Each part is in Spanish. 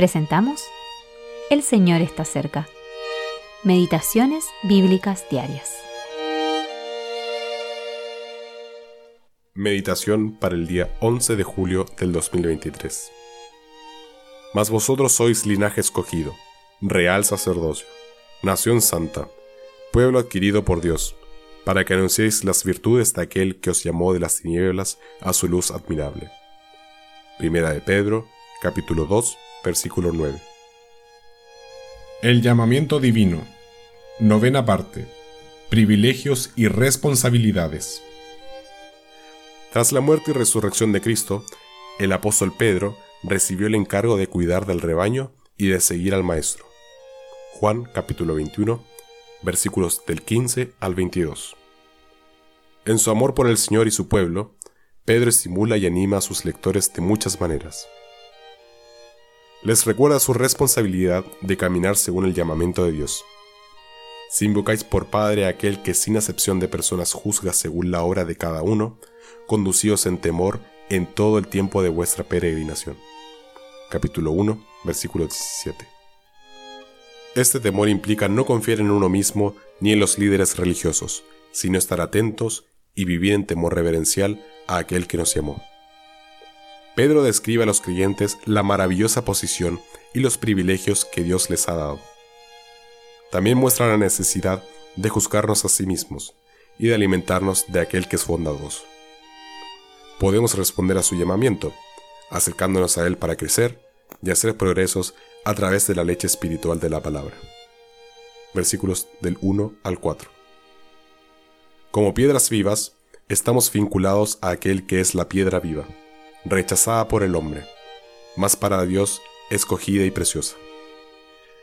Presentamos El Señor está cerca. Meditaciones Bíblicas Diarias. Meditación para el día 11 de julio del 2023. Mas vosotros sois linaje escogido, real sacerdocio, nación santa, pueblo adquirido por Dios, para que anunciéis las virtudes de aquel que os llamó de las tinieblas a su luz admirable. Primera de Pedro, capítulo 2, versículo 9. El llamamiento divino. Novena parte. Privilegios y responsabilidades. Tras la muerte y resurrección de Cristo, el apóstol Pedro recibió el encargo de cuidar del rebaño y de seguir al Maestro. Juan capítulo 21, versículos del 15 al 22. En su amor por el Señor y su pueblo, Pedro estimula y anima a sus lectores de muchas maneras les recuerda su responsabilidad de caminar según el llamamiento de Dios. Si invocáis por Padre a aquel que sin acepción de personas juzga según la obra de cada uno, conducíos en temor en todo el tiempo de vuestra peregrinación. Capítulo 1, versículo 17. Este temor implica no confiar en uno mismo ni en los líderes religiosos, sino estar atentos y vivir en temor reverencial a aquel que nos llamó. Pedro describe a los creyentes la maravillosa posición y los privilegios que Dios les ha dado. También muestra la necesidad de juzgarnos a sí mismos y de alimentarnos de aquel que es bondadoso. Podemos responder a su llamamiento, acercándonos a Él para crecer y hacer progresos a través de la leche espiritual de la palabra. Versículos del 1 al 4. Como piedras vivas, estamos vinculados a aquel que es la piedra viva rechazada por el hombre, mas para Dios escogida y preciosa.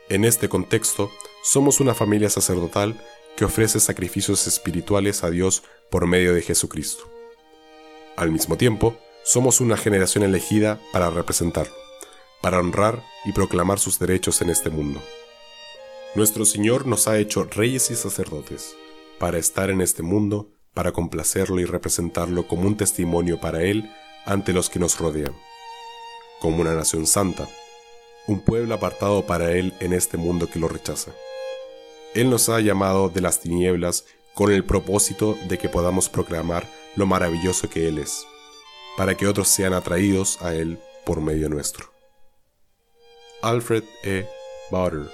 En este contexto, somos una familia sacerdotal que ofrece sacrificios espirituales a Dios por medio de Jesucristo. Al mismo tiempo, somos una generación elegida para representarlo, para honrar y proclamar sus derechos en este mundo. Nuestro Señor nos ha hecho reyes y sacerdotes, para estar en este mundo, para complacerlo y representarlo como un testimonio para Él ante los que nos rodean, como una nación santa, un pueblo apartado para Él en este mundo que lo rechaza. Él nos ha llamado de las tinieblas con el propósito de que podamos proclamar lo maravilloso que Él es, para que otros sean atraídos a Él por medio nuestro. Alfred E. Bauer